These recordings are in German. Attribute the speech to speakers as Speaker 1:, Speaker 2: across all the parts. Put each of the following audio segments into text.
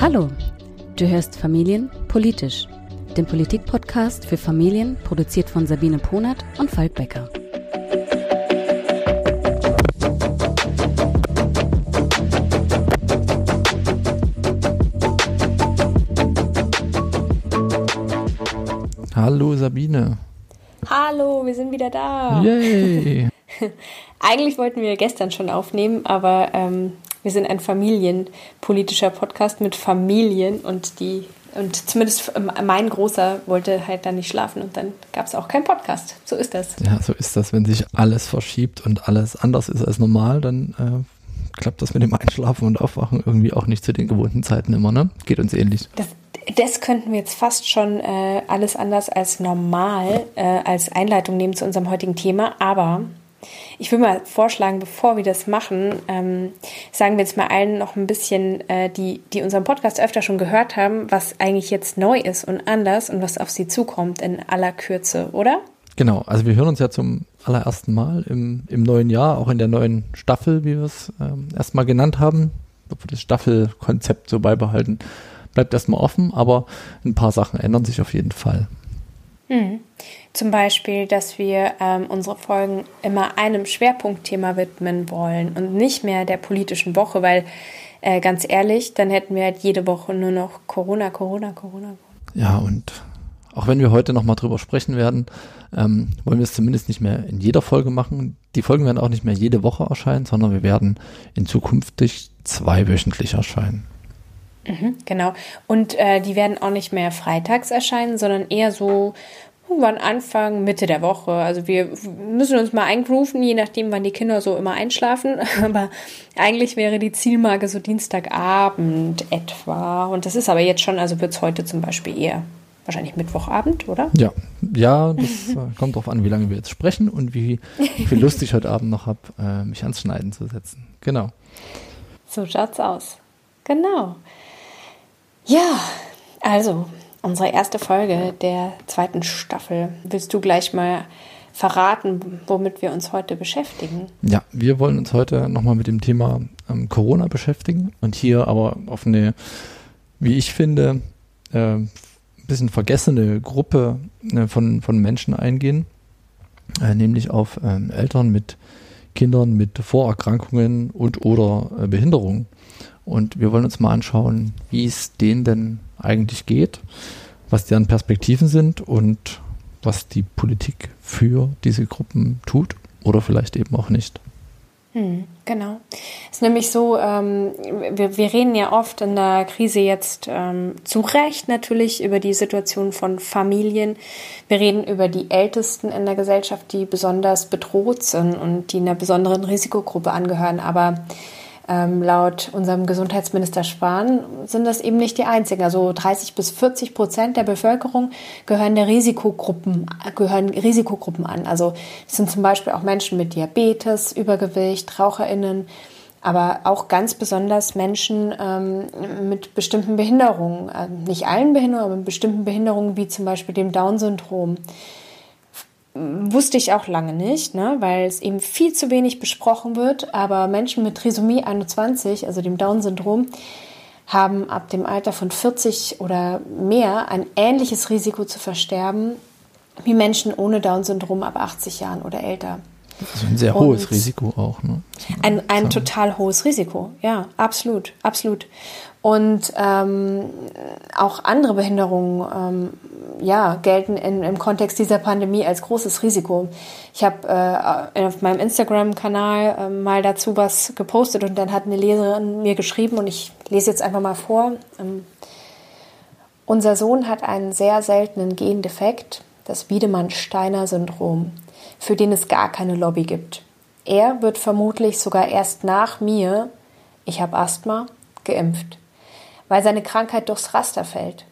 Speaker 1: Hallo, du hörst Familien politisch, den Politik-Podcast für Familien, produziert von Sabine Ponert und Falk Becker.
Speaker 2: Hallo Sabine.
Speaker 3: Hallo, wir sind wieder da.
Speaker 2: Yay.
Speaker 3: Eigentlich wollten wir gestern schon aufnehmen, aber ähm, wir sind ein familienpolitischer Podcast mit Familien und die und zumindest mein Großer wollte halt dann nicht schlafen und dann gab es auch keinen Podcast. So ist das.
Speaker 2: Ja, so ist das. Wenn sich alles verschiebt und alles anders ist als normal, dann äh, klappt das mit dem Einschlafen und Aufwachen irgendwie auch nicht zu den gewohnten Zeiten immer, ne? Geht uns ähnlich.
Speaker 3: Das, das könnten wir jetzt fast schon äh, alles anders als normal äh, als Einleitung nehmen zu unserem heutigen Thema, aber ich würde mal vorschlagen, bevor wir das machen, ähm, sagen wir jetzt mal allen noch ein bisschen, äh, die, die unseren Podcast öfter schon gehört haben, was eigentlich jetzt neu ist und anders und was auf sie zukommt in aller Kürze, oder?
Speaker 2: Genau, also wir hören uns ja zum allerersten Mal im, im neuen Jahr, auch in der neuen Staffel, wie wir es ähm, erstmal genannt haben, ob wir das Staffelkonzept so beibehalten, bleibt erstmal offen, aber ein paar Sachen ändern sich auf jeden Fall.
Speaker 3: Hm. Zum Beispiel, dass wir ähm, unsere Folgen immer einem Schwerpunktthema widmen wollen und nicht mehr der politischen Woche, weil äh, ganz ehrlich, dann hätten wir halt jede Woche nur noch Corona, Corona, Corona.
Speaker 2: Ja, und auch wenn wir heute nochmal drüber sprechen werden, ähm, wollen wir es zumindest nicht mehr in jeder Folge machen. Die Folgen werden auch nicht mehr jede Woche erscheinen, sondern wir werden in Zukunft zweiwöchentlich erscheinen.
Speaker 3: Mhm, genau. Und äh, die werden auch nicht mehr freitags erscheinen, sondern eher so irgendwann Anfang, Mitte der Woche. Also wir müssen uns mal eingrooven, je nachdem, wann die Kinder so immer einschlafen. Aber eigentlich wäre die Zielmarke so Dienstagabend etwa. Und das ist aber jetzt schon, also wird es heute zum Beispiel eher wahrscheinlich Mittwochabend, oder?
Speaker 2: Ja, ja, das äh, kommt darauf an, wie lange wir jetzt sprechen und wie viel Lust ich heute Abend noch habe, äh, mich ans Schneiden zu setzen. Genau.
Speaker 3: So schaut's aus. Genau. Ja, also unsere erste Folge der zweiten Staffel. Willst du gleich mal verraten, womit wir uns heute beschäftigen?
Speaker 2: Ja, wir wollen uns heute nochmal mit dem Thema ähm, Corona beschäftigen und hier aber auf eine, wie ich finde, äh, bisschen vergessene Gruppe äh, von, von Menschen eingehen, äh, nämlich auf ähm, Eltern mit Kindern mit Vorerkrankungen und oder äh, Behinderungen. Und wir wollen uns mal anschauen, wie es denen denn eigentlich geht, was deren Perspektiven sind und was die Politik für diese Gruppen tut oder vielleicht eben auch nicht.
Speaker 3: Hm, genau. Es ist nämlich so, ähm, wir, wir reden ja oft in der Krise jetzt ähm, zu Recht natürlich über die Situation von Familien. Wir reden über die Ältesten in der Gesellschaft, die besonders bedroht sind und die einer besonderen Risikogruppe angehören. Aber ähm, laut unserem Gesundheitsminister Spahn sind das eben nicht die einzigen. Also 30 bis 40 Prozent der Bevölkerung gehören der Risikogruppen, gehören Risikogruppen an. Also es sind zum Beispiel auch Menschen mit Diabetes, Übergewicht, RaucherInnen, aber auch ganz besonders Menschen ähm, mit bestimmten Behinderungen. Äh, nicht allen Behinderungen, aber mit bestimmten Behinderungen wie zum Beispiel dem Down-Syndrom wusste ich auch lange nicht, ne, weil es eben viel zu wenig besprochen wird. Aber Menschen mit Trisomie 21, also dem Down-Syndrom, haben ab dem Alter von 40 oder mehr ein ähnliches Risiko zu versterben wie Menschen ohne Down-Syndrom ab 80 Jahren oder älter.
Speaker 2: Also ein sehr hohes Und Risiko auch. Ne?
Speaker 3: Ein, ein total hohes Risiko, ja, absolut, absolut. Und ähm, auch andere Behinderungen ähm, ja, gelten in, im Kontext dieser Pandemie als großes Risiko. Ich habe äh, auf meinem Instagram-Kanal äh, mal dazu was gepostet und dann hat eine Leserin mir geschrieben und ich lese jetzt einfach mal vor. Ähm, unser Sohn hat einen sehr seltenen Gendefekt, das Wiedemann-Steiner-Syndrom, für den es gar keine Lobby gibt. Er wird vermutlich sogar erst nach mir, ich habe Asthma, geimpft weil seine Krankheit durchs Raster fällt.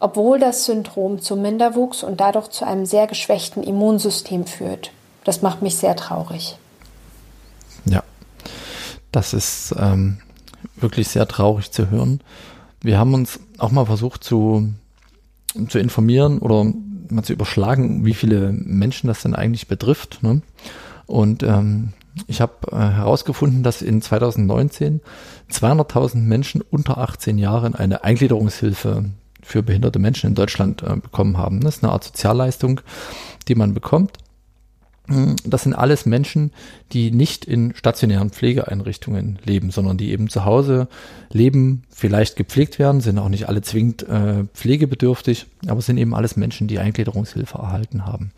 Speaker 3: Obwohl das Syndrom zu Minderwuchs und dadurch zu einem sehr geschwächten Immunsystem führt. Das macht mich sehr traurig.
Speaker 2: Ja, das ist ähm, wirklich sehr traurig zu hören. Wir haben uns auch mal versucht zu, zu informieren oder mal zu überschlagen, wie viele Menschen das denn eigentlich betrifft. Ne? Und ähm, Ich habe äh, herausgefunden, dass in 2019 200.000 Menschen unter 18 Jahren eine Eingliederungshilfe für behinderte Menschen in Deutschland äh, bekommen haben. Das ist eine Art Sozialleistung, die man bekommt. Hm, das sind alles Menschen, die nicht in stationären Pflegeeinrichtungen leben, sondern die eben zu Hause leben, vielleicht gepflegt werden, sind auch nicht alle zwingend äh, pflegebedürftig, aber sind eben alles Menschen, die Eingliederungshilfe erhalten haben.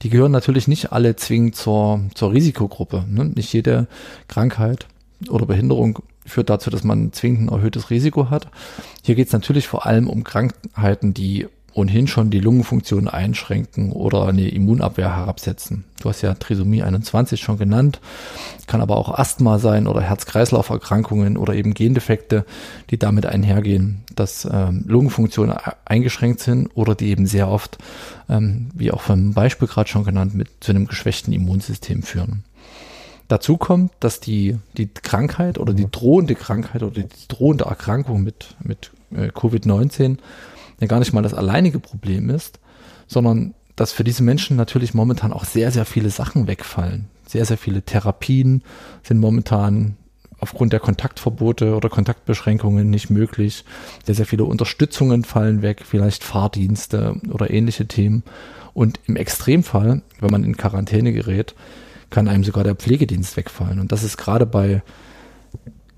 Speaker 2: Die gehören natürlich nicht alle zwingend zur, zur Risikogruppe. Ne? Nicht jede Krankheit oder Behinderung führt dazu, dass man zwingend ein erhöhtes Risiko hat. Hier geht es natürlich vor allem um Krankheiten, die ohnehin schon die Lungenfunktion einschränken oder eine Immunabwehr herabsetzen. Du hast ja Trisomie 21 schon genannt, kann aber auch Asthma sein oder Herz-Kreislauf-Erkrankungen oder eben Gendefekte, die damit einhergehen, dass ähm, Lungenfunktionen eingeschränkt sind oder die eben sehr oft, ähm, wie auch vom Beispiel gerade schon genannt, mit zu einem geschwächten Immunsystem führen. Dazu kommt, dass die, die Krankheit oder die drohende Krankheit oder die drohende Erkrankung mit, mit äh, Covid-19 ja gar nicht mal das alleinige Problem ist, sondern dass für diese Menschen natürlich momentan auch sehr, sehr viele Sachen wegfallen. Sehr, sehr viele Therapien sind momentan aufgrund der Kontaktverbote oder Kontaktbeschränkungen nicht möglich. Sehr, sehr viele Unterstützungen fallen weg, vielleicht Fahrdienste oder ähnliche Themen. Und im Extremfall, wenn man in Quarantäne gerät, kann einem sogar der Pflegedienst wegfallen. Und das ist gerade bei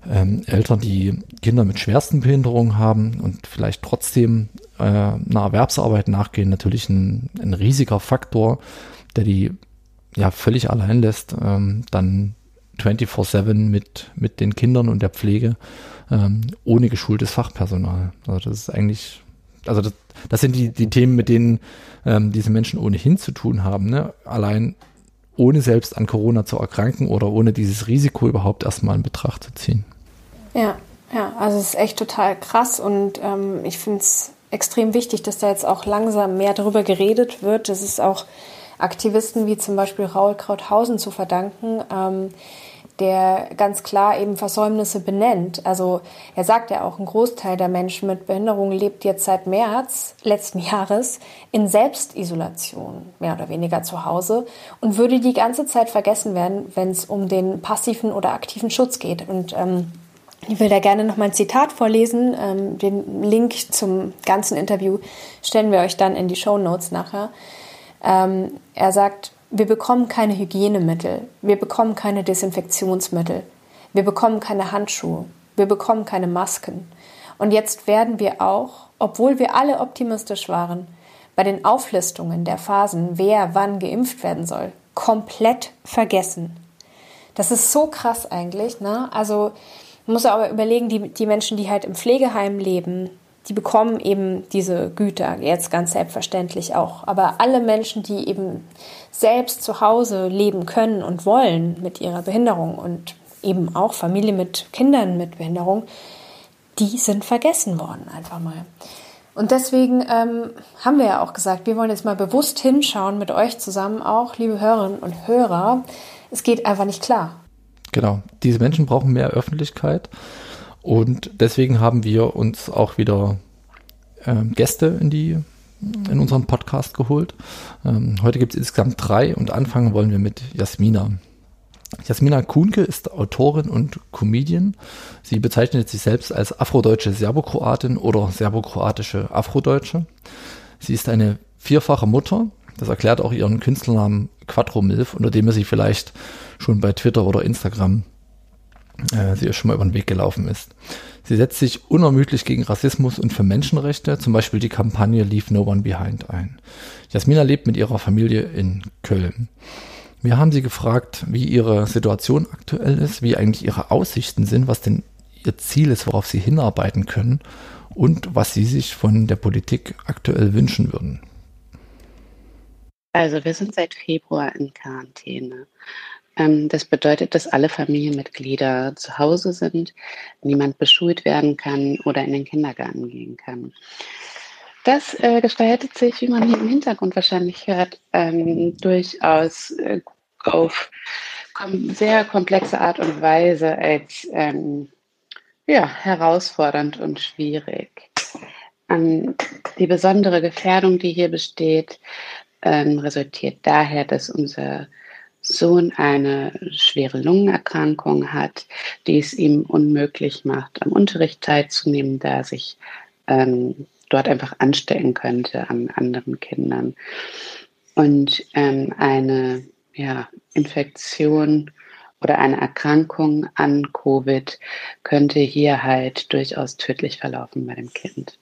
Speaker 2: ähm, Eltern, die Kinder mit schwersten Behinderungen haben und vielleicht trotzdem äh, einer Erwerbsarbeit nachgehen, natürlich ein, ein riesiger Faktor, der die ja völlig allein lässt, ähm, dann 24-7 mit, mit den Kindern und der Pflege ähm, ohne geschultes Fachpersonal. Also das ist eigentlich, also das, das sind die, die Themen, mit denen ähm, diese Menschen ohnehin zu tun haben. Ne? Allein ohne selbst an Corona zu erkranken oder ohne dieses Risiko überhaupt erstmal in Betracht zu ziehen.
Speaker 3: Ja, ja, also es ist echt total krass und ähm, ich finde es extrem wichtig, dass da jetzt auch langsam mehr darüber geredet wird. Das ist auch Aktivisten wie zum Beispiel Raul Krauthausen zu verdanken, ähm, der ganz klar eben Versäumnisse benennt. Also er sagt ja auch, ein Großteil der Menschen mit Behinderung lebt jetzt seit März letzten Jahres in Selbstisolation, mehr oder weniger zu Hause, und würde die ganze Zeit vergessen werden, wenn es um den passiven oder aktiven Schutz geht. Und ähm, ich will da gerne noch mal ein Zitat vorlesen. Ähm, den Link zum ganzen Interview stellen wir euch dann in die Show Notes nachher. Ähm, er sagt, wir bekommen keine Hygienemittel, wir bekommen keine Desinfektionsmittel, wir bekommen keine Handschuhe, wir bekommen keine Masken. Und jetzt werden wir auch, obwohl wir alle optimistisch waren, bei den Auflistungen der Phasen, wer wann geimpft werden soll, komplett vergessen. Das ist so krass eigentlich. Ne? Also man muss aber überlegen, die, die Menschen, die halt im Pflegeheim leben, die bekommen eben diese Güter jetzt ganz selbstverständlich auch. Aber alle Menschen, die eben selbst zu Hause leben können und wollen mit ihrer Behinderung und eben auch Familie mit Kindern mit Behinderung, die sind vergessen worden einfach mal. Und deswegen ähm, haben wir ja auch gesagt, wir wollen jetzt mal bewusst hinschauen mit euch zusammen auch, liebe Hörerinnen und Hörer. Es geht einfach nicht klar.
Speaker 2: Genau. Diese Menschen brauchen mehr Öffentlichkeit. Und deswegen haben wir uns auch wieder ähm, Gäste in die in unseren Podcast geholt. Ähm, heute gibt es insgesamt drei und anfangen wollen wir mit Jasmina. Jasmina Kuhnke ist Autorin und Comedian. Sie bezeichnet sich selbst als afrodeutsche Serbokroatin oder serbokroatische Afrodeutsche. Sie ist eine vierfache Mutter. Das erklärt auch ihren Künstlernamen Quattro Milf, unter dem er sie vielleicht schon bei Twitter oder Instagram äh, sie schon mal über den Weg gelaufen ist. Sie setzt sich unermüdlich gegen Rassismus und für Menschenrechte, zum Beispiel die Kampagne Leave No One Behind ein. Jasmina lebt mit ihrer Familie in Köln. Wir haben sie gefragt, wie ihre Situation aktuell ist, wie eigentlich ihre Aussichten sind, was denn ihr Ziel ist, worauf sie hinarbeiten können und was sie sich von der Politik aktuell wünschen würden.
Speaker 4: Also wir sind seit Februar in Quarantäne. Ähm, das bedeutet, dass alle Familienmitglieder zu Hause sind, niemand beschult werden kann oder in den Kindergarten gehen kann. Das äh, gestaltet sich, wie man hier im Hintergrund wahrscheinlich hört, ähm, durchaus äh, auf kom sehr komplexe Art und Weise als ähm, ja, herausfordernd und schwierig. Ähm, die besondere Gefährdung, die hier besteht, ähm, resultiert daher, dass unser Sohn eine schwere Lungenerkrankung hat, die es ihm unmöglich macht, am Unterricht teilzunehmen, da er sich ähm, dort einfach anstecken könnte an anderen Kindern. Und ähm, eine ja, Infektion oder eine Erkrankung an Covid könnte hier halt durchaus tödlich verlaufen bei dem Kind.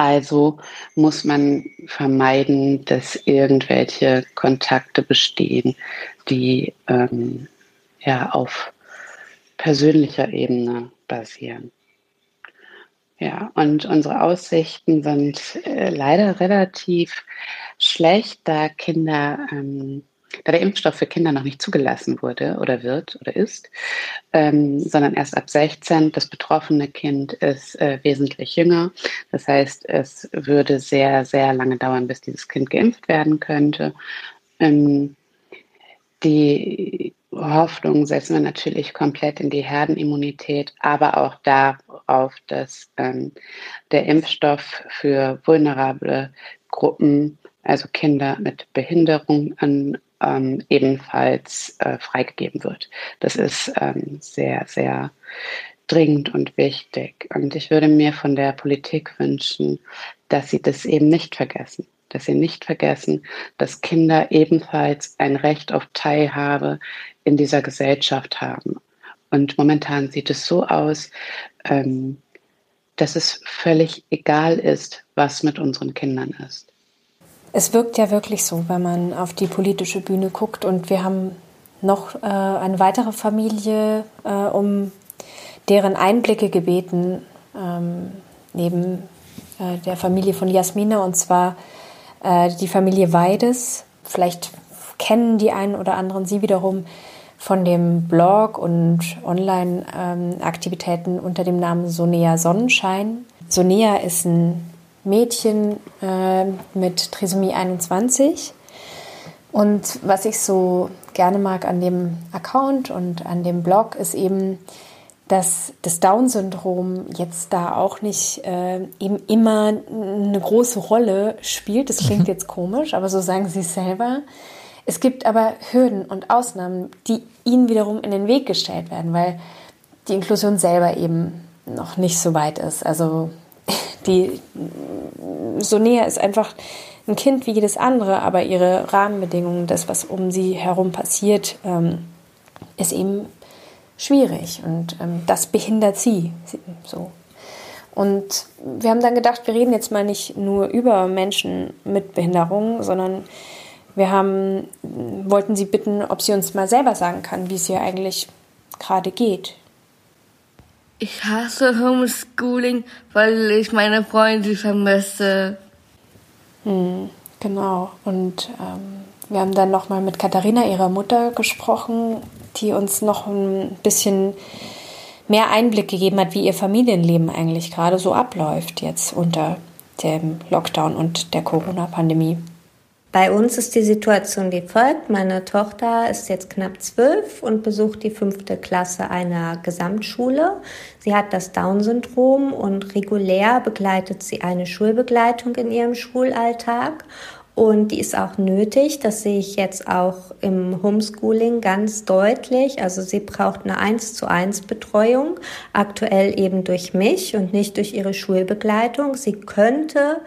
Speaker 4: Also muss man vermeiden, dass irgendwelche Kontakte bestehen, die ähm, ja auf persönlicher Ebene basieren. Ja, und unsere Aussichten sind äh, leider relativ schlecht, da Kinder ähm, da der Impfstoff für Kinder noch nicht zugelassen wurde oder wird oder ist, ähm, sondern erst ab 16. Das betroffene Kind ist äh, wesentlich jünger. Das heißt, es würde sehr, sehr lange dauern, bis dieses Kind geimpft werden könnte. Ähm, die Hoffnung setzen wir natürlich komplett in die Herdenimmunität, aber auch darauf, dass ähm, der Impfstoff für vulnerable Gruppen, also Kinder mit Behinderungen, ähm, ebenfalls äh, freigegeben wird. Das ist ähm, sehr, sehr dringend und wichtig. Und ich würde mir von der Politik wünschen, dass sie das eben nicht vergessen. Dass sie nicht vergessen, dass Kinder ebenfalls ein Recht auf Teilhabe in dieser Gesellschaft haben. Und momentan sieht es so aus, ähm, dass es völlig egal ist, was mit unseren Kindern ist.
Speaker 3: Es wirkt ja wirklich so, wenn man auf die politische Bühne guckt. Und wir haben noch äh, eine weitere Familie äh, um deren Einblicke gebeten, ähm, neben äh, der Familie von Jasmina, und zwar äh, die Familie Weides. Vielleicht kennen die einen oder anderen sie wiederum von dem Blog und Online-Aktivitäten ähm, unter dem Namen Sonea Sonnenschein. Sonea ist ein Mädchen äh, mit Trisomie 21. Und was ich so gerne mag an dem Account und an dem Blog ist eben, dass das Down-Syndrom jetzt da auch nicht äh, eben immer eine große Rolle spielt. Das klingt mhm. jetzt komisch, aber so sagen sie es selber. Es gibt aber Hürden und Ausnahmen, die ihnen wiederum in den Weg gestellt werden, weil die Inklusion selber eben noch nicht so weit ist. Also die Sonea ist einfach ein Kind wie jedes andere, aber ihre Rahmenbedingungen, das, was um sie herum passiert, ähm, ist eben schwierig und ähm, das behindert sie so. Und wir haben dann gedacht, wir reden jetzt mal nicht nur über Menschen mit Behinderung, sondern wir haben, wollten sie bitten, ob sie uns mal selber sagen kann, wie es ihr eigentlich gerade geht.
Speaker 5: Ich hasse Homeschooling, weil ich meine Freunde vermisse.
Speaker 3: Hm, genau. Und ähm, wir haben dann nochmal mit Katharina, ihrer Mutter, gesprochen, die uns noch ein bisschen mehr Einblick gegeben hat, wie ihr Familienleben eigentlich gerade so abläuft jetzt unter dem Lockdown und der Corona-Pandemie.
Speaker 6: Bei uns ist die Situation wie folgt. Meine Tochter ist jetzt knapp zwölf und besucht die fünfte Klasse einer Gesamtschule. Sie hat das Down-Syndrom und regulär begleitet sie eine Schulbegleitung in ihrem Schulalltag. Und die ist auch nötig. Das sehe ich jetzt auch im Homeschooling ganz deutlich. Also sie braucht eine 1 zu 1 Betreuung. Aktuell eben durch mich und nicht durch ihre Schulbegleitung. Sie könnte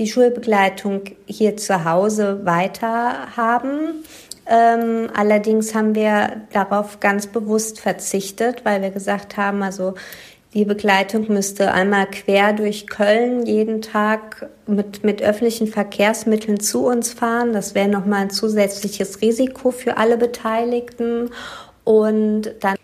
Speaker 6: die Schulbegleitung hier zu Hause weiter haben. Ähm, allerdings haben wir darauf ganz bewusst verzichtet, weil wir gesagt haben, also die Begleitung müsste einmal quer durch Köln jeden Tag mit, mit öffentlichen Verkehrsmitteln zu uns fahren. Das wäre nochmal ein zusätzliches Risiko für alle Beteiligten. Und dann,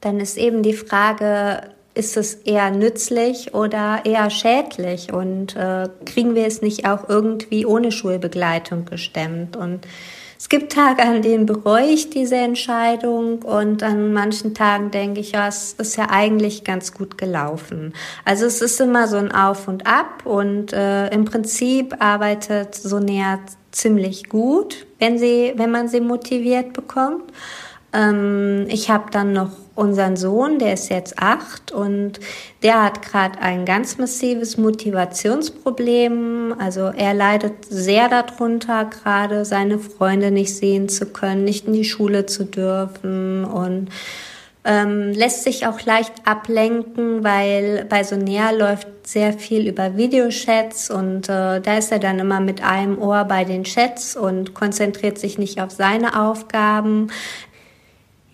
Speaker 6: dann ist eben die Frage, ist es eher nützlich oder eher schädlich und äh, kriegen wir es nicht auch irgendwie ohne Schulbegleitung gestemmt und es gibt Tage, an denen bereue ich diese Entscheidung und an manchen Tagen denke ich, ja, es ist ja eigentlich ganz gut gelaufen. Also es ist immer so ein Auf und Ab und äh, im Prinzip arbeitet Sonea ziemlich gut, wenn sie, wenn man sie motiviert bekommt. Ähm, ich habe dann noch unseren Sohn, der ist jetzt acht und der hat gerade ein ganz massives Motivationsproblem. Also er leidet sehr darunter, gerade seine Freunde nicht sehen zu können, nicht in die Schule zu dürfen und ähm, lässt sich auch leicht ablenken, weil bei Sonea läuft sehr viel über Videochats und äh, da ist er dann immer mit einem Ohr bei den Chats und konzentriert sich nicht auf seine Aufgaben.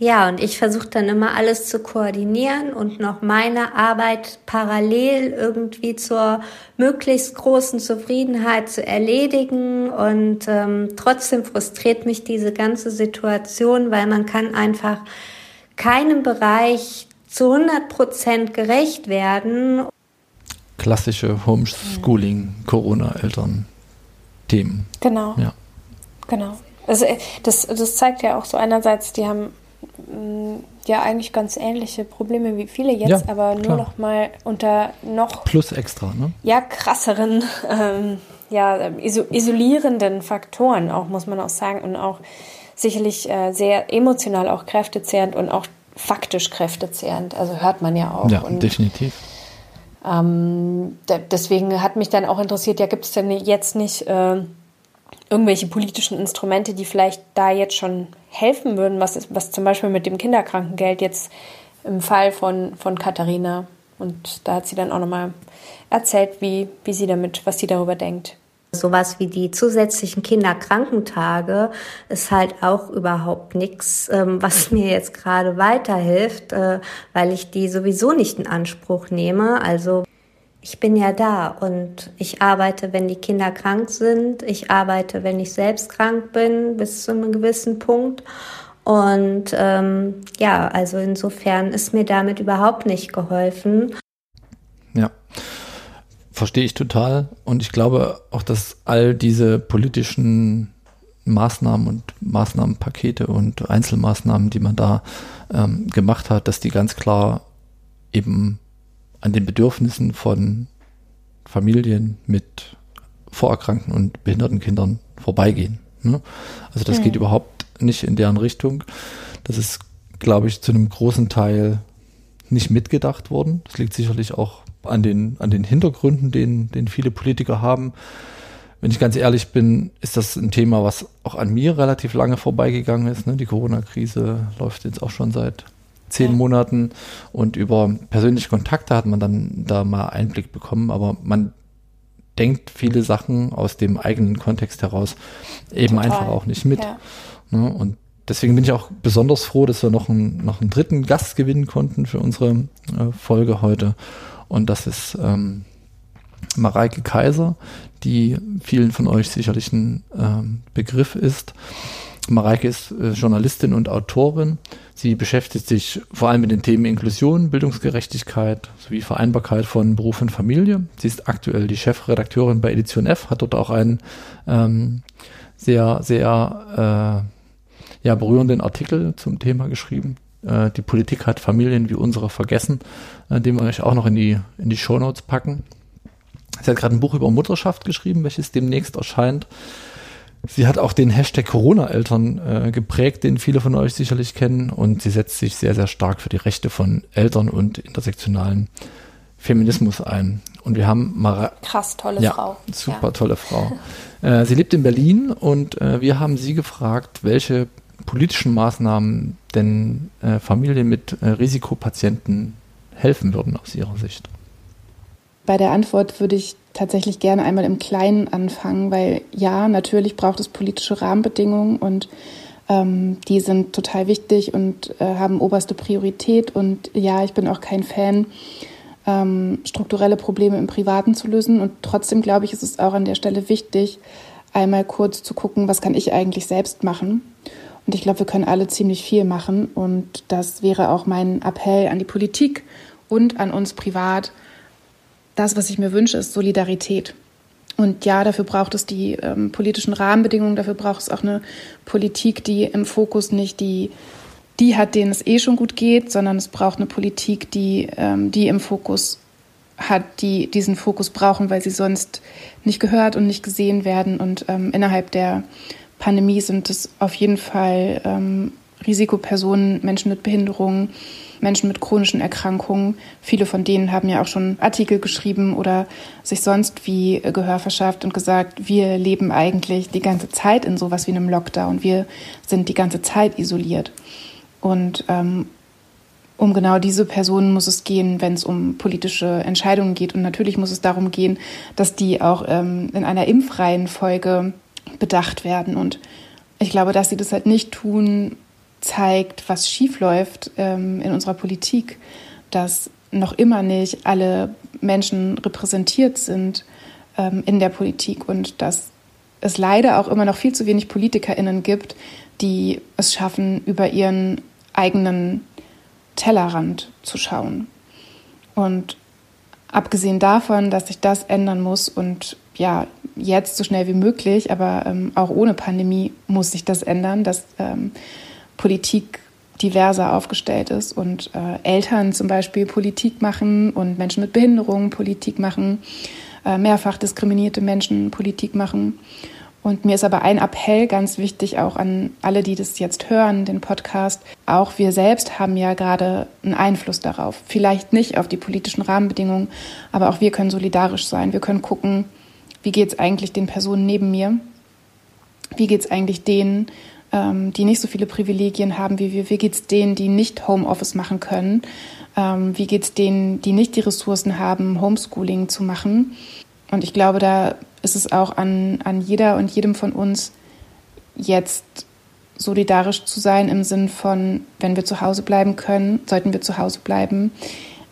Speaker 6: Ja, und ich versuche dann immer alles zu koordinieren und noch meine Arbeit parallel irgendwie zur möglichst großen Zufriedenheit zu erledigen. Und ähm, trotzdem frustriert mich diese ganze Situation, weil man kann einfach keinem Bereich zu 100 Prozent gerecht werden.
Speaker 2: Klassische Homeschooling, Corona-Eltern-Themen.
Speaker 3: Genau.
Speaker 2: Ja.
Speaker 3: Genau. Also äh, das, das zeigt ja auch so einerseits, die haben ja eigentlich ganz ähnliche Probleme wie viele jetzt, ja, aber nur klar. noch mal unter noch
Speaker 2: plus extra, ne?
Speaker 3: Ja, krasseren, ähm, ja isolierenden Faktoren auch muss man auch sagen und auch sicherlich äh, sehr emotional auch kräftezehrend und auch faktisch kräftezehrend. Also hört man ja auch.
Speaker 2: Ja,
Speaker 3: und,
Speaker 2: definitiv.
Speaker 3: Ähm, deswegen hat mich dann auch interessiert, ja, gibt es denn jetzt nicht äh, irgendwelche politischen Instrumente, die vielleicht da jetzt schon helfen würden, was, was zum Beispiel mit dem Kinderkrankengeld jetzt im Fall von, von Katharina. Und da hat sie dann auch nochmal erzählt, wie, wie sie damit, was sie darüber denkt.
Speaker 6: Sowas wie die zusätzlichen Kinderkrankentage ist halt auch überhaupt nichts, ähm, was mir jetzt gerade weiterhilft, äh, weil ich die sowieso nicht in Anspruch nehme. Also ich bin ja da und ich arbeite, wenn die Kinder krank sind. Ich arbeite, wenn ich selbst krank bin, bis zu einem gewissen Punkt. Und ähm, ja, also insofern ist mir damit überhaupt nicht geholfen.
Speaker 2: Ja, verstehe ich total. Und ich glaube auch, dass all diese politischen Maßnahmen und Maßnahmenpakete und Einzelmaßnahmen, die man da ähm, gemacht hat, dass die ganz klar eben an den Bedürfnissen von Familien mit vorerkrankten und behinderten Kindern vorbeigehen. Ne? Also das mhm. geht überhaupt nicht in deren Richtung. Das ist, glaube ich, zu einem großen Teil nicht mitgedacht worden. Das liegt sicherlich auch an den, an den Hintergründen, den, den viele Politiker haben. Wenn ich ganz ehrlich bin, ist das ein Thema, was auch an mir relativ lange vorbeigegangen ist. Ne? Die Corona-Krise läuft jetzt auch schon seit zehn. Monaten und über persönliche Kontakte hat man dann da mal Einblick bekommen, aber man denkt viele Sachen aus dem eigenen Kontext heraus eben Total. einfach auch nicht mit. Ja. Ne? Und deswegen bin ich auch besonders froh, dass wir noch einen, noch einen dritten Gast gewinnen konnten für unsere äh, Folge heute. Und das ist ähm, Mareike Kaiser, die vielen von euch sicherlich ein ähm, Begriff ist. Mareike ist äh, Journalistin und Autorin. Sie beschäftigt sich vor allem mit den Themen Inklusion, Bildungsgerechtigkeit sowie Vereinbarkeit von Beruf und Familie. Sie ist aktuell die Chefredakteurin bei Edition F, hat dort auch einen ähm, sehr, sehr äh, ja, berührenden Artikel zum Thema geschrieben. Äh, die Politik hat Familien wie unsere vergessen, äh, den wir euch auch noch in die, in die Shownotes packen. Sie hat gerade ein Buch über Mutterschaft geschrieben, welches demnächst erscheint. Sie hat auch den Hashtag Corona-Eltern äh, geprägt, den viele von euch sicherlich kennen. Und sie setzt sich sehr, sehr stark für die Rechte von Eltern und intersektionalen Feminismus ein. Und wir haben Mara
Speaker 3: krass tolle
Speaker 2: ja,
Speaker 3: Frau.
Speaker 2: Super ja. tolle Frau. äh, sie lebt in Berlin und äh, wir haben sie gefragt, welche politischen Maßnahmen denn äh, Familien mit äh, Risikopatienten helfen würden aus ihrer Sicht.
Speaker 7: Bei der Antwort würde ich tatsächlich gerne einmal im Kleinen anfangen, weil ja, natürlich braucht es politische Rahmenbedingungen und ähm, die sind total wichtig und äh, haben oberste Priorität. Und ja, ich bin auch kein Fan, ähm, strukturelle Probleme im Privaten zu lösen. Und trotzdem glaube ich, ist es auch an der Stelle wichtig, einmal kurz zu gucken, was kann ich eigentlich selbst machen. Und ich glaube, wir können alle ziemlich viel machen. Und das wäre auch mein Appell an die Politik und an uns privat, das, was ich mir wünsche, ist Solidarität. Und ja, dafür braucht es die ähm, politischen Rahmenbedingungen, dafür braucht es auch eine Politik, die im Fokus nicht die, die hat, denen es eh schon gut geht, sondern es braucht eine Politik, die, ähm, die im Fokus hat, die diesen Fokus brauchen, weil sie sonst nicht gehört und nicht gesehen werden. Und ähm, innerhalb der Pandemie sind es auf jeden Fall ähm, Risikopersonen, Menschen mit Behinderungen, Menschen mit chronischen Erkrankungen. Viele von denen haben ja auch schon Artikel geschrieben oder sich sonst wie Gehör verschafft und gesagt, wir leben eigentlich die ganze Zeit in sowas wie einem Lockdown. Wir sind die ganze Zeit isoliert. Und ähm, um genau diese Personen muss es gehen, wenn es um politische Entscheidungen geht. Und natürlich muss es darum gehen, dass die auch ähm, in einer impfreihen Folge bedacht werden. Und ich glaube, dass sie das halt nicht tun, zeigt, was schiefläuft ähm, in unserer Politik, dass noch immer nicht alle Menschen repräsentiert sind ähm, in der Politik und dass es leider auch immer noch viel zu wenig PolitikerInnen gibt, die es schaffen, über ihren eigenen Tellerrand zu schauen. Und abgesehen davon, dass sich das ändern muss und ja, jetzt so schnell wie möglich, aber ähm, auch ohne Pandemie muss sich das ändern, dass ähm, Politik diverser aufgestellt ist und äh, Eltern zum Beispiel Politik machen und Menschen mit Behinderungen Politik machen, äh, mehrfach diskriminierte Menschen Politik machen. Und mir ist aber ein Appell ganz wichtig, auch an alle, die das jetzt hören, den Podcast. Auch wir selbst haben ja gerade einen Einfluss darauf. Vielleicht nicht auf die politischen Rahmenbedingungen, aber auch wir können solidarisch sein. Wir können gucken, wie geht es eigentlich den Personen neben mir? Wie geht es eigentlich denen, ähm, die nicht so viele Privilegien haben wie wir? Wie geht es denen, die nicht Homeoffice machen können? Ähm, wie geht es denen, die nicht die Ressourcen haben, Homeschooling zu machen? Und ich glaube, da ist es auch an, an jeder und jedem von uns, jetzt solidarisch zu sein im Sinn von, wenn wir zu Hause bleiben können, sollten wir zu Hause bleiben.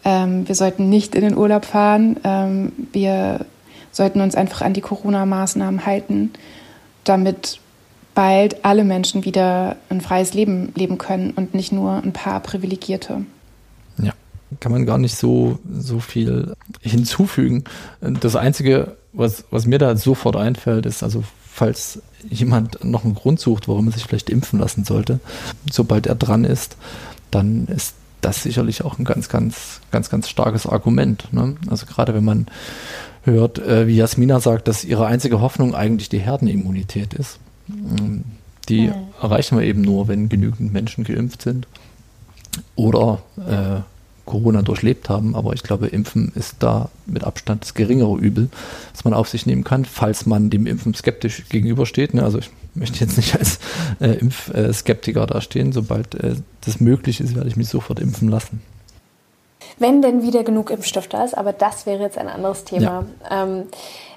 Speaker 7: Ähm, wir sollten nicht in den Urlaub fahren. Ähm, wir sollten uns einfach an die Corona-Maßnahmen halten, damit bald alle Menschen wieder ein freies Leben leben können und nicht nur ein paar Privilegierte.
Speaker 2: Ja, kann man gar nicht so, so viel hinzufügen. Das Einzige, was, was mir da sofort einfällt, ist, also falls jemand noch einen Grund sucht, warum er sich vielleicht impfen lassen sollte, sobald er dran ist, dann ist das sicherlich auch ein ganz, ganz, ganz, ganz starkes Argument. Ne? Also gerade wenn man hört, äh, wie Jasmina sagt, dass ihre einzige Hoffnung eigentlich die Herdenimmunität ist. Die mhm. erreichen wir eben nur, wenn genügend Menschen geimpft sind oder äh, Corona durchlebt haben. Aber ich glaube, Impfen ist da mit Abstand das geringere Übel, was man auf sich nehmen kann, falls man dem Impfen skeptisch gegenübersteht. Ne? Also ich möchte jetzt nicht als äh, Impfskeptiker äh, dastehen. Sobald äh, das möglich ist, werde ich mich sofort impfen lassen.
Speaker 3: Wenn denn wieder genug Impfstoff da ist, aber das wäre jetzt ein anderes Thema. Ja. Ähm,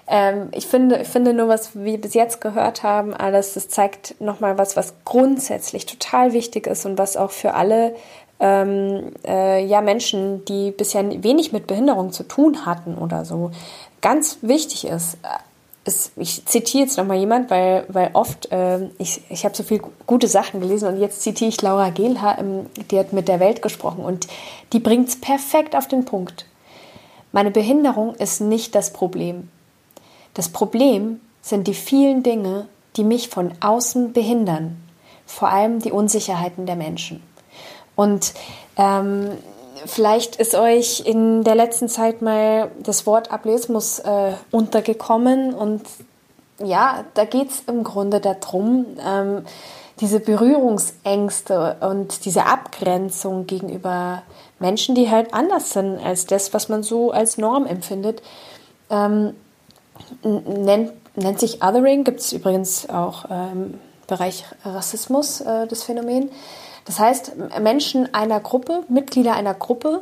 Speaker 3: ähm, ich finde, ich finde nur, was wir bis jetzt gehört haben, alles, das zeigt nochmal was, was grundsätzlich total wichtig ist und was auch für alle ähm, äh, ja, Menschen, die bisher wenig mit Behinderung zu tun hatten oder so, ganz wichtig ist. ist ich zitiere jetzt nochmal jemand, weil, weil oft, äh, ich, ich habe so viele gute Sachen gelesen und jetzt zitiere ich Laura Gehlha, ähm, die hat mit der Welt gesprochen und die bringt es perfekt auf den Punkt. Meine Behinderung ist nicht das Problem. Das Problem sind die vielen Dinge, die mich von außen behindern, vor allem die Unsicherheiten der Menschen. Und ähm, vielleicht ist euch in der letzten Zeit mal das Wort Ableismus äh, untergekommen und ja, da geht es im Grunde darum, ähm, diese Berührungsängste und diese Abgrenzung gegenüber Menschen, die halt anders sind als das, was man so als Norm empfindet, ähm, nennt, nennt sich Othering, gibt es übrigens auch äh, im Bereich Rassismus äh, das Phänomen. Das heißt, Menschen einer Gruppe, Mitglieder einer Gruppe,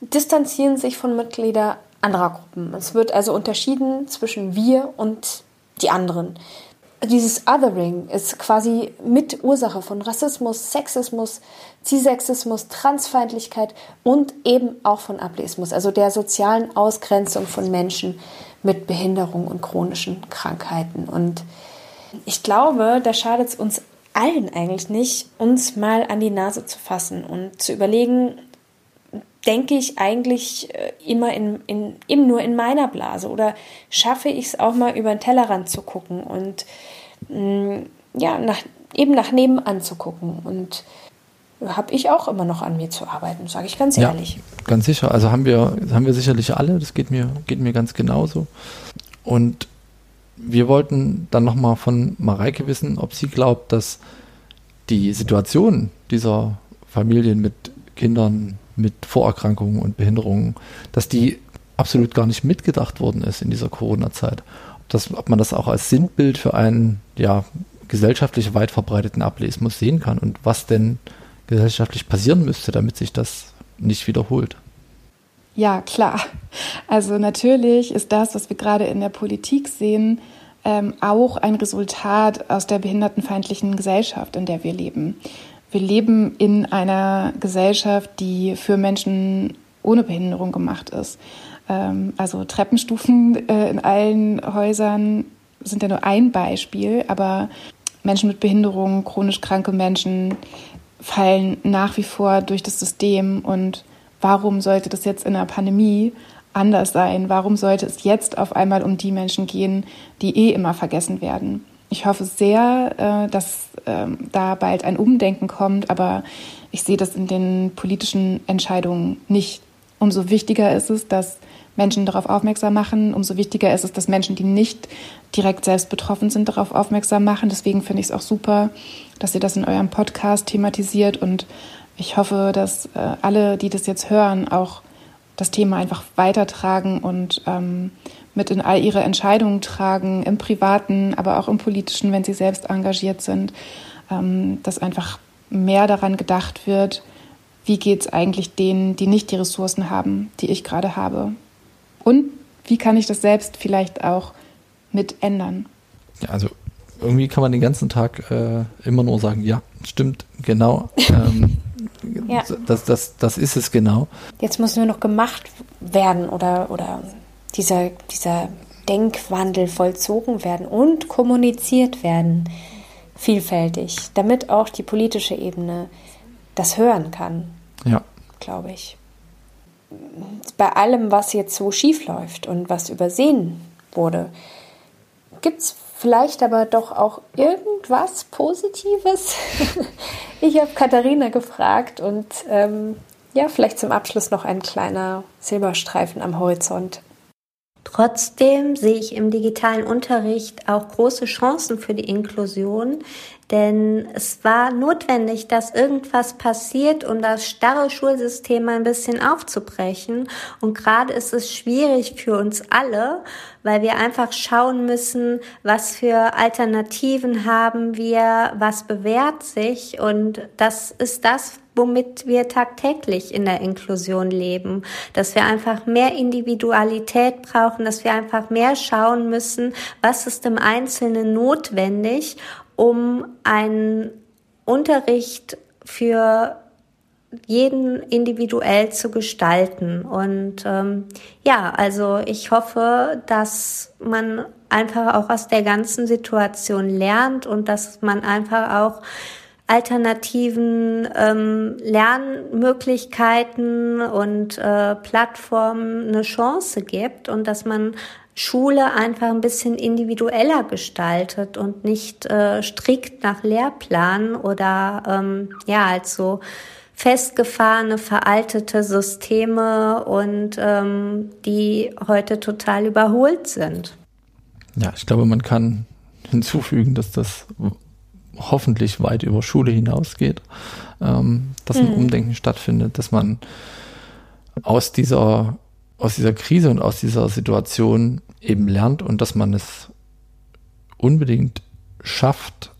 Speaker 3: distanzieren sich von Mitgliedern anderer Gruppen. Es wird also unterschieden zwischen wir und die anderen. Dieses Othering ist quasi Mitursache von Rassismus, Sexismus, Zisexismus, Transfeindlichkeit und eben auch von Ableismus, also der sozialen Ausgrenzung von Menschen mit Behinderung und chronischen Krankheiten. Und ich glaube, da schadet es uns allen eigentlich nicht, uns mal an die Nase zu fassen und zu überlegen, denke ich eigentlich äh, immer in, in, eben nur in meiner Blase oder schaffe ich es auch mal über den Tellerrand zu gucken und mh, mm, ja, nach, eben nach nebenan zu gucken und habe ich auch immer noch an mir zu arbeiten, sage ich ganz ehrlich. Ja,
Speaker 2: ganz sicher. Also haben wir, haben wir sicherlich alle, das geht mir, geht mir ganz genauso. Und wir wollten dann nochmal von Mareike wissen, ob sie glaubt, dass die Situation dieser Familien mit Kindern mit Vorerkrankungen und Behinderungen, dass die absolut gar nicht mitgedacht worden ist in dieser Corona-Zeit. Ob man das auch als Sinnbild für einen ja, gesellschaftlich weit verbreiteten Ableismus sehen kann und was denn gesellschaftlich passieren müsste, damit sich das nicht wiederholt.
Speaker 7: Ja, klar. Also natürlich ist das, was wir gerade in der Politik sehen, ähm, auch ein Resultat aus der behindertenfeindlichen Gesellschaft, in der wir leben. Wir leben in einer Gesellschaft, die für Menschen ohne Behinderung gemacht ist. Ähm, also Treppenstufen äh, in allen Häusern sind ja nur ein Beispiel, aber Menschen mit Behinderung, chronisch kranke Menschen fallen nach wie vor durch das System. Und warum sollte das jetzt in der Pandemie anders sein? Warum sollte es jetzt auf einmal um die Menschen gehen, die eh immer vergessen werden? Ich hoffe sehr, äh, dass ähm, da bald ein Umdenken kommt, aber ich sehe das in den politischen Entscheidungen nicht. Umso wichtiger ist es, dass Menschen darauf aufmerksam machen. Umso wichtiger ist es, dass Menschen, die nicht direkt selbst betroffen sind, darauf aufmerksam machen. Deswegen finde ich es auch super, dass ihr das in eurem Podcast thematisiert und ich hoffe, dass äh, alle, die das jetzt hören, auch das Thema einfach weitertragen und ähm, mit in all ihre Entscheidungen tragen, im privaten, aber auch im politischen, wenn sie selbst engagiert sind, ähm, dass einfach mehr daran gedacht wird, wie geht es eigentlich denen, die nicht die Ressourcen haben, die ich gerade habe. Und wie kann ich das selbst vielleicht auch mit ändern?
Speaker 2: Ja, also irgendwie kann man den ganzen Tag äh, immer nur sagen, ja, stimmt, genau. Ähm, ja. das, das, das ist es genau.
Speaker 3: Jetzt muss nur noch gemacht werden oder, oder dieser, dieser Denkwandel vollzogen werden und kommuniziert werden, vielfältig, damit auch die politische Ebene das hören kann.
Speaker 2: Ja.
Speaker 3: Glaube ich. Bei allem, was jetzt so schief läuft und was übersehen wurde, gibt es vielleicht aber doch auch irgendwas Positives. ich habe Katharina gefragt und ähm, ja, vielleicht zum Abschluss noch ein kleiner Silberstreifen am Horizont.
Speaker 6: Trotzdem sehe ich im digitalen Unterricht auch große Chancen für die Inklusion, denn es war notwendig, dass irgendwas passiert, um das starre Schulsystem ein bisschen aufzubrechen. Und gerade ist es schwierig für uns alle, weil wir einfach schauen müssen, was für Alternativen haben wir, was bewährt sich. Und das ist das, womit wir tagtäglich in der Inklusion leben, dass wir einfach mehr Individualität brauchen, dass wir einfach mehr schauen müssen, was ist im Einzelnen notwendig, um einen Unterricht für jeden individuell zu gestalten. Und ähm, ja, also ich hoffe, dass man einfach auch aus der ganzen Situation lernt und dass man einfach auch alternativen ähm, Lernmöglichkeiten und äh, Plattformen eine Chance gibt und dass man Schule einfach ein bisschen individueller gestaltet und nicht äh, strikt nach Lehrplan oder ähm, ja, also festgefahrene, veraltete Systeme und ähm, die heute total überholt sind.
Speaker 2: Ja, ich glaube, man kann hinzufügen, dass das hoffentlich weit über Schule hinausgeht, ähm, dass ein mhm. Umdenken stattfindet, dass man aus dieser, aus dieser Krise und aus dieser Situation eben lernt und dass man es unbedingt schafft,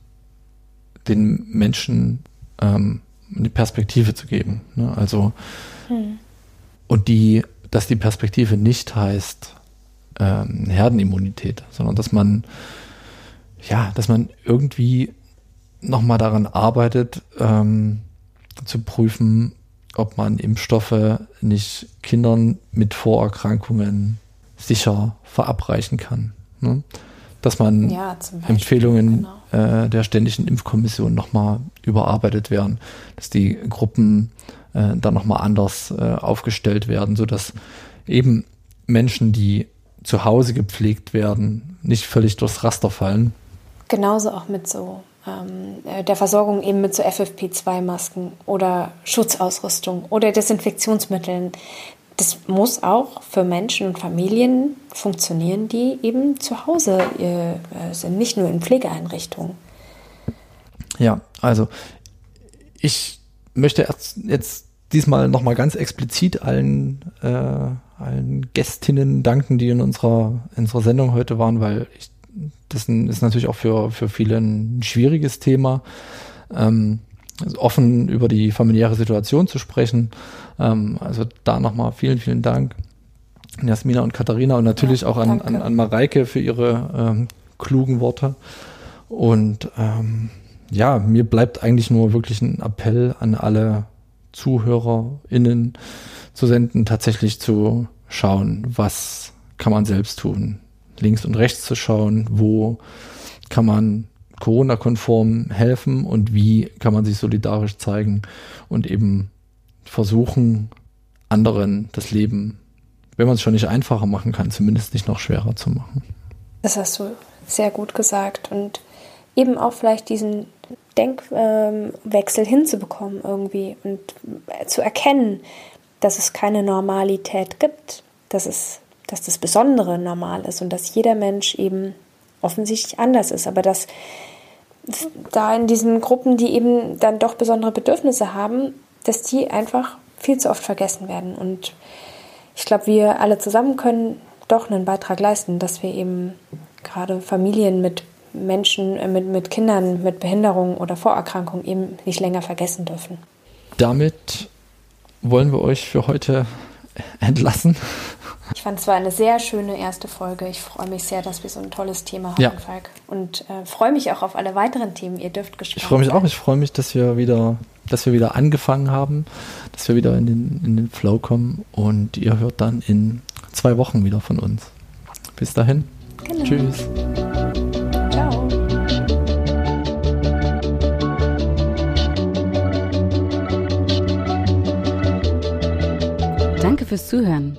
Speaker 2: den Menschen ähm, eine Perspektive zu geben. Ne? Also mhm. und die, dass die Perspektive nicht heißt ähm, Herdenimmunität, sondern dass man ja, dass man irgendwie nochmal daran arbeitet, ähm, zu prüfen, ob man Impfstoffe nicht Kindern mit Vorerkrankungen sicher verabreichen kann. Ne? Dass man ja, Empfehlungen genau. äh, der Ständigen Impfkommission nochmal überarbeitet werden, dass die Gruppen äh, dann nochmal anders äh, aufgestellt werden, sodass eben Menschen, die zu Hause gepflegt werden, nicht völlig durchs Raster fallen.
Speaker 3: Genauso auch mit so der Versorgung eben mit so FFP2-Masken oder Schutzausrüstung oder Desinfektionsmitteln. Das muss auch für Menschen und Familien funktionieren, die eben zu Hause äh, sind, nicht nur in Pflegeeinrichtungen.
Speaker 2: Ja, also ich möchte jetzt diesmal nochmal ganz explizit allen, äh, allen Gästinnen danken, die in unserer, in unserer Sendung heute waren, weil ich, das ist natürlich auch für, für viele ein schwieriges Thema, ähm, also offen über die familiäre Situation zu sprechen. Ähm, also da nochmal vielen, vielen Dank. Jasmina und Katharina und natürlich ja, auch an, an, an Mareike für ihre ähm, klugen Worte. Und ähm, ja, mir bleibt eigentlich nur wirklich ein Appell an alle ZuhörerInnen zu senden, tatsächlich zu schauen, was kann man selbst tun. Links und rechts zu schauen, wo kann man Corona-konform helfen und wie kann man sich solidarisch zeigen und eben versuchen, anderen das Leben, wenn man es schon nicht einfacher machen kann, zumindest nicht noch schwerer zu machen.
Speaker 3: Das hast du sehr gut gesagt und eben auch vielleicht diesen Denkwechsel hinzubekommen irgendwie und zu erkennen, dass es keine Normalität gibt, dass es, dass das Besondere normal ist und dass jeder Mensch eben offensichtlich anders ist, aber dass da in diesen Gruppen, die eben dann doch besondere Bedürfnisse haben, dass die einfach viel zu oft vergessen werden. Und ich glaube, wir alle zusammen können doch einen Beitrag leisten, dass wir eben gerade Familien mit Menschen, äh, mit, mit Kindern mit Behinderung oder Vorerkrankung eben nicht länger vergessen dürfen.
Speaker 2: Damit wollen wir euch für heute entlassen.
Speaker 3: Ich fand es war eine sehr schöne erste Folge. Ich freue mich sehr, dass wir so ein tolles Thema haben, ja. Falk. Und äh, freue mich auch auf alle weiteren Themen. Ihr dürft gespannt
Speaker 2: Ich freue mich auch. Ich freue mich, dass wir wieder, dass wir wieder angefangen haben, dass wir wieder in den, in den Flow kommen. Und ihr hört dann in zwei Wochen wieder von uns. Bis dahin. Genau. Tschüss.
Speaker 1: Danke fürs Zuhören.